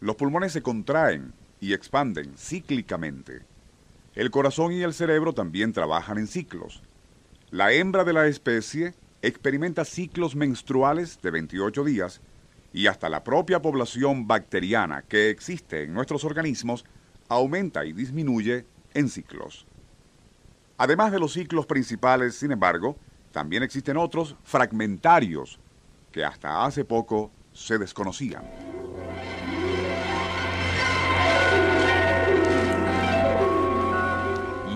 los pulmones se contraen y expanden cíclicamente. El corazón y el cerebro también trabajan en ciclos. La hembra de la especie experimenta ciclos menstruales de 28 días y hasta la propia población bacteriana que existe en nuestros organismos aumenta y disminuye en ciclos. Además de los ciclos principales, sin embargo, también existen otros fragmentarios que hasta hace poco se desconocían.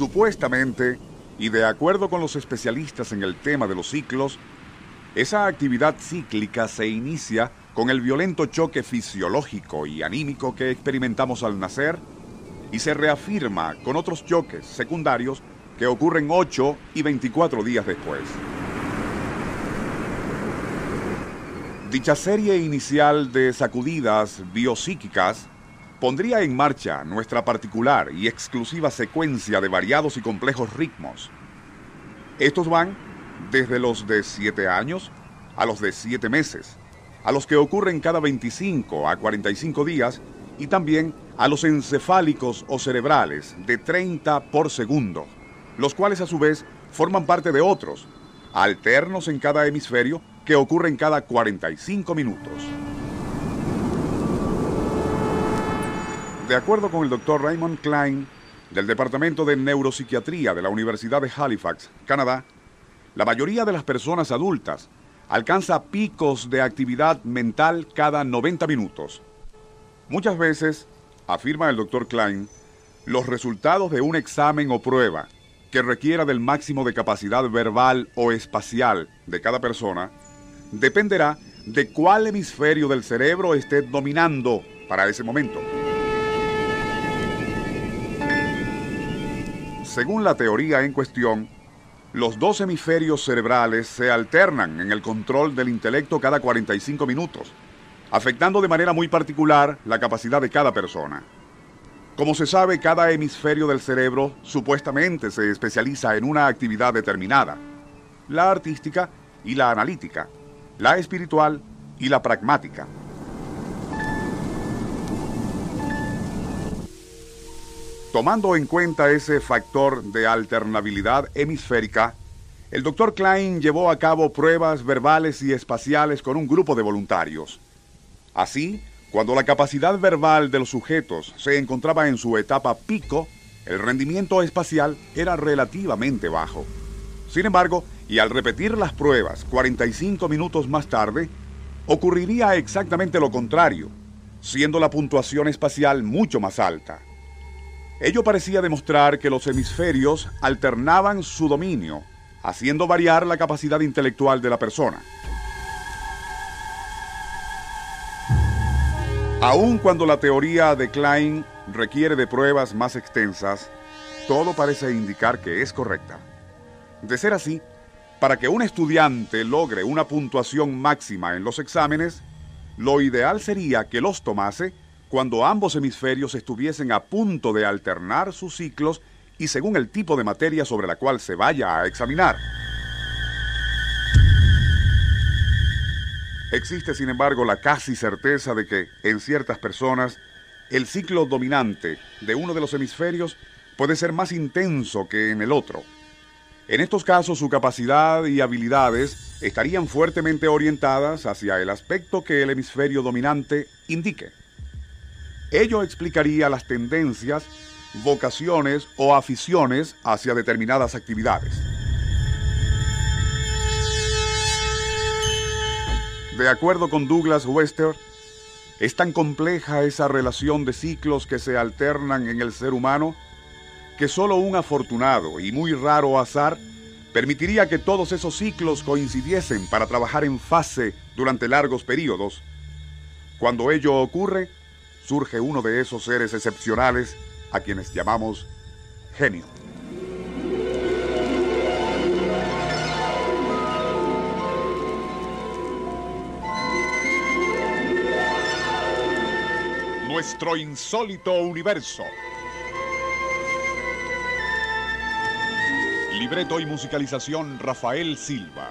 Supuestamente, y de acuerdo con los especialistas en el tema de los ciclos, esa actividad cíclica se inicia con el violento choque fisiológico y anímico que experimentamos al nacer y se reafirma con otros choques secundarios que ocurren 8 y 24 días después. Dicha serie inicial de sacudidas biopsíquicas pondría en marcha nuestra particular y exclusiva secuencia de variados y complejos ritmos. Estos van desde los de 7 años a los de 7 meses, a los que ocurren cada 25 a 45 días y también a los encefálicos o cerebrales de 30 por segundo, los cuales a su vez forman parte de otros, alternos en cada hemisferio que ocurren cada 45 minutos. De acuerdo con el doctor Raymond Klein, del Departamento de Neuropsiquiatría de la Universidad de Halifax, Canadá, la mayoría de las personas adultas alcanza picos de actividad mental cada 90 minutos. Muchas veces, afirma el doctor Klein, los resultados de un examen o prueba que requiera del máximo de capacidad verbal o espacial de cada persona dependerá de cuál hemisferio del cerebro esté dominando para ese momento. Según la teoría en cuestión, los dos hemisferios cerebrales se alternan en el control del intelecto cada 45 minutos, afectando de manera muy particular la capacidad de cada persona. Como se sabe, cada hemisferio del cerebro supuestamente se especializa en una actividad determinada, la artística y la analítica, la espiritual y la pragmática. Tomando en cuenta ese factor de alternabilidad hemisférica, el Dr. Klein llevó a cabo pruebas verbales y espaciales con un grupo de voluntarios. Así, cuando la capacidad verbal de los sujetos se encontraba en su etapa pico, el rendimiento espacial era relativamente bajo. Sin embargo, y al repetir las pruebas 45 minutos más tarde, ocurriría exactamente lo contrario, siendo la puntuación espacial mucho más alta. Ello parecía demostrar que los hemisferios alternaban su dominio, haciendo variar la capacidad intelectual de la persona. Aun cuando la teoría de Klein requiere de pruebas más extensas, todo parece indicar que es correcta. De ser así, para que un estudiante logre una puntuación máxima en los exámenes, lo ideal sería que los tomase cuando ambos hemisferios estuviesen a punto de alternar sus ciclos y según el tipo de materia sobre la cual se vaya a examinar. Existe, sin embargo, la casi certeza de que, en ciertas personas, el ciclo dominante de uno de los hemisferios puede ser más intenso que en el otro. En estos casos su capacidad y habilidades estarían fuertemente orientadas hacia el aspecto que el hemisferio dominante indique. Ello explicaría las tendencias, vocaciones o aficiones hacia determinadas actividades. De acuerdo con Douglas Wester, es tan compleja esa relación de ciclos que se alternan en el ser humano que solo un afortunado y muy raro azar permitiría que todos esos ciclos coincidiesen para trabajar en fase durante largos periodos. Cuando ello ocurre, surge uno de esos seres excepcionales a quienes llamamos genio. Nuestro insólito universo. Libreto y musicalización Rafael Silva.